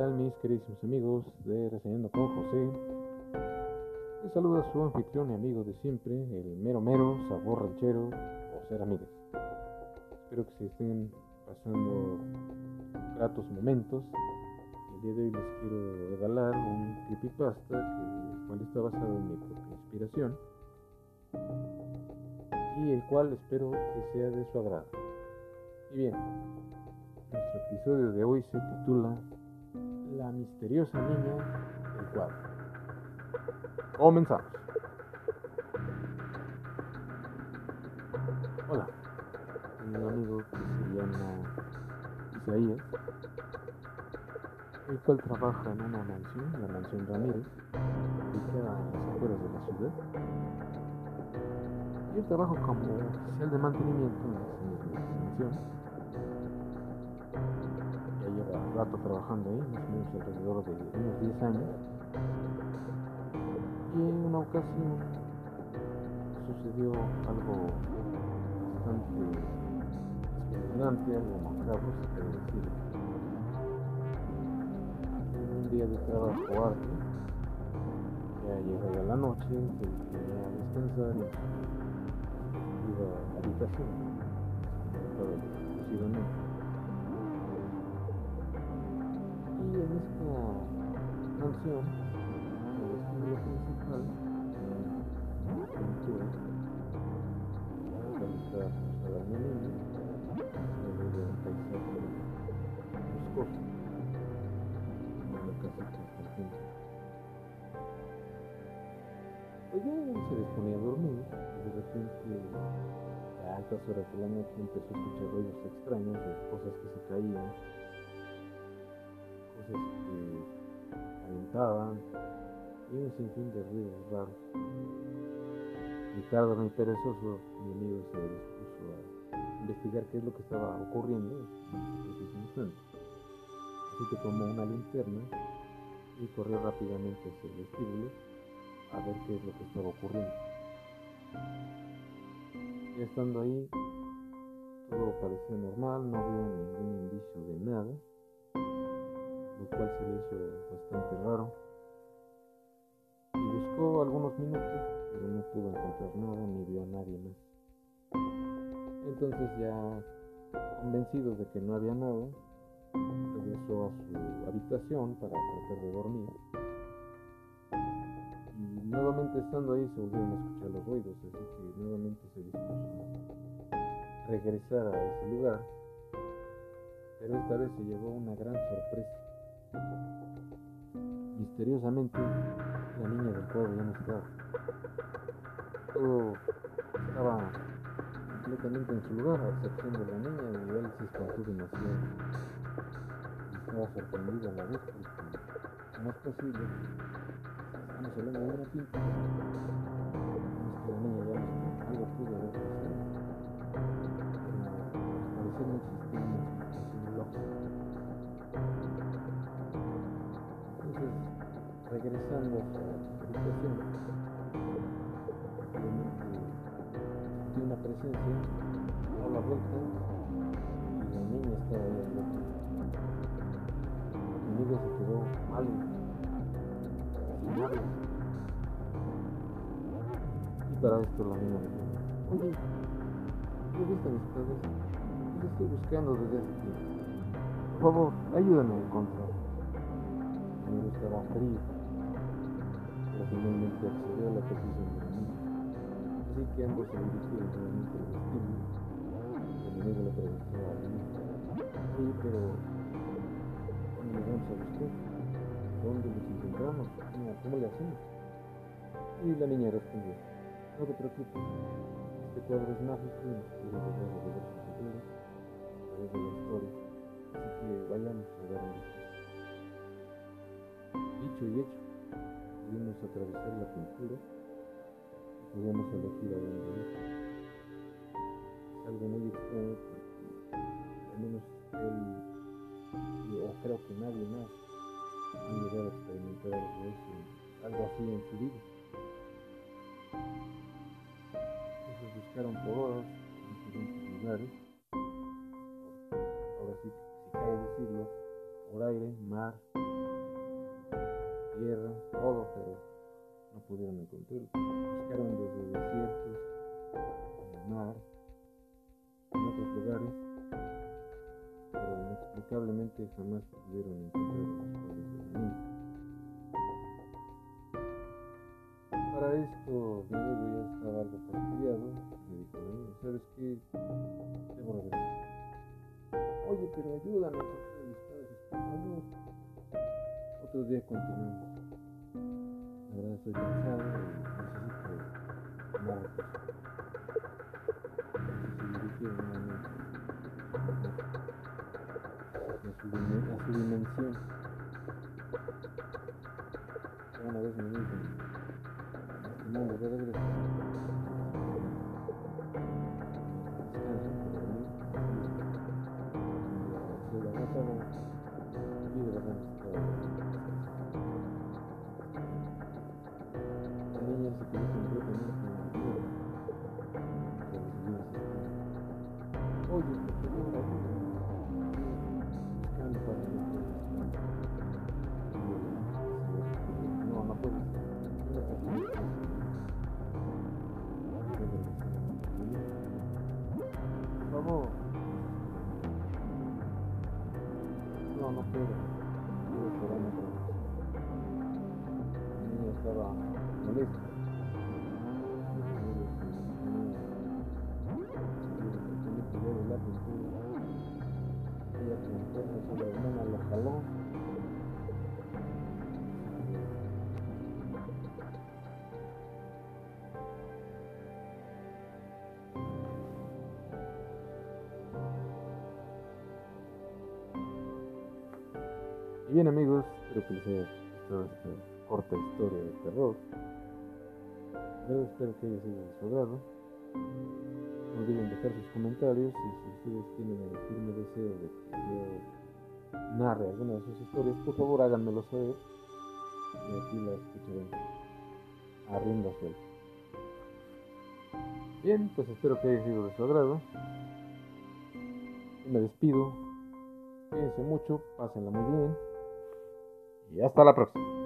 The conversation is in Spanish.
tal mis queridísimos amigos de Reseñando con José? Les saluda su anfitrión y amigo de siempre, el mero mero, sabor ranchero, José Ramírez. Espero que se estén pasando gratos momentos. El día de hoy les quiero regalar un creepypasta que, el cual está basado en mi propia inspiración y el cual espero que sea de su agrado. Y bien, nuestro episodio de hoy se titula La misteriosa niña del cuadro. Comenzamos. Hola, un amigo que se llama Isaías, el cual trabaja en una mansión, la mansión Ramírez, ubicada en las afueras de la ciudad. Yo trabajo como oficial de mantenimiento en esa mansión rato trabajando ahí, más o menos alrededor de unos 10 años. Y en una ocasión sucedió algo bastante espeluznante, algo macabro, se puede decir. Un día de trabajo arduo, ya llegaba la noche, se quería descansar y iba a la habitación, exclusivamente. En esta mansión, el estudio principal, realizada por la se ve un paisaje. Ella se disponía a dormir de repente a altas horas de la noche empezó a escuchar ruidos extraños de cosas que se caían que aventaban y un sinfín de ruidos raros. Mi tarde muy perezoso, mi amigo se dispuso a investigar qué es lo que estaba ocurriendo en ese instante. Así que tomó una linterna y corrió rápidamente hacia el vestíbulo a ver qué es lo que estaba ocurriendo. Y estando ahí, todo parecía normal, no había ningún indicio de nada lo cual se le hizo bastante raro. Y buscó algunos minutos, pero no pudo encontrar nada ni vio a nadie más. Entonces ya convencido de que no había nada, regresó a su habitación para tratar de dormir. Y nuevamente estando ahí se volvieron a escuchar los ruidos, así que nuevamente se dispuso a regresar a ese lugar. Pero esta vez se llevó una gran sorpresa. Misteriosamente, la niña del cuadro ya no estaba. Todo estaba completamente en su lugar, a excepción de la niña, y él se espantó demasiado. Estaba sorprendido a la vez, porque no es posible. Estamos hablando de una pinta. La niña ya una presencia a la vuelta y la niña estaba ahí al otro. Mi amigo se quedó mal. Y para esto la niña le dijo, oye, ¿qué viste a mis padres? Estoy buscando desde hace tiempo. Por favor, ayúdame a encontrar. Mi amigo estaba frío finalmente accedió a la petición. Así que ambos se dirigieron nuevamente al vestíbulo. El enemigo le preguntó a niña, oye, pero ¿dónde nos vamos a buscar? ¿Dónde nos encontramos? ¿Cómo, cómo le hacemos? Y la niña respondió, no te preocupes, este cuadro es mágico y nos puede ayudar a ver su futuro a través de la historia. Así que vayamos a ver un vistazo. Dicho y hecho, pudimos atravesar la pintura y podíamos elegir a dónde ir. Es algo muy extraño al menos él, o creo que nadie más, ha llegado a experimentar algo, así en su vida. Entonces buscaron por horas en diferentes lugares, ahora sí, si cabe decirlo, por aire, mar, tierra, todo, pero no pudieron encontrarlo. Buscaron desde desiertos, en el mar, en otros lugares, pero inexplicablemente jamás pudieron encontrar los padres. Para esto, mi amigo ya estaba algo fastidiado. Me dijo, "Amigo, ¿sabes qué? Debo regresar. Oye, pero ayúdame, porque me estás esperando. Otro día continuamos. La verdad estoy cansado y necesito tomar algo. Y se dirigió nuevamente a su, dimen- a su dimensión. Una vez me dijo, este mundo de regreso. Descansa, Gracias. Y bien amigos, espero que les haya gustado esta corta historia de terror. Yo espero que haya sido de su agrado. No olviden dejar sus comentarios y si ustedes tienen el firme deseo de que yo narre alguna de sus historias, por favor háganmelo saber y aquí la escucharemos a rienda suelta. Bien, pues espero que haya sido de su agrado. Me despido. Cuídense mucho, pásenla muy bien. Y hasta la próxima.